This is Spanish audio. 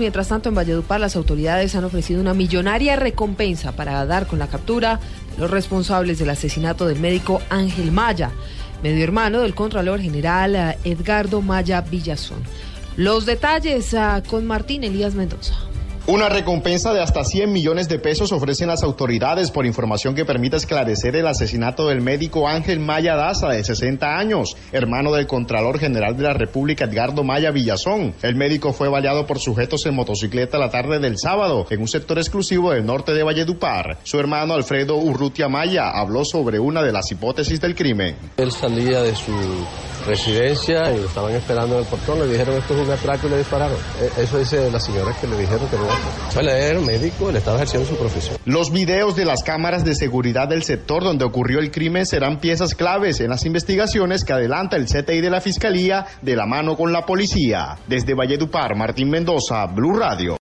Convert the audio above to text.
Mientras tanto, en Valledupar las autoridades han ofrecido una millonaria recompensa para dar con la captura de los responsables del asesinato del médico Ángel Maya, medio hermano del Contralor General eh, Edgardo Maya Villazón. Los detalles ah, con Martín Elías Mendoza. Una recompensa de hasta 100 millones de pesos ofrecen las autoridades por información que permita esclarecer el asesinato del médico Ángel Maya Daza, de 60 años, hermano del Contralor General de la República Edgardo Maya Villazón. El médico fue baleado por sujetos en motocicleta la tarde del sábado en un sector exclusivo del norte de Valledupar. Su hermano Alfredo Urrutia Maya habló sobre una de las hipótesis del crimen. Él salía de su residencia y estaban esperando en el portón, le dijeron esto es un atraco y le dispararon. E, eso dice la señora que le dijeron que no. Médico, estaba ejerciendo su profesión. Los videos de las cámaras de seguridad del sector donde ocurrió el crimen serán piezas claves en las investigaciones que adelanta el CTI de la Fiscalía de la mano con la policía. Desde Valledupar, Martín Mendoza, Blue Radio.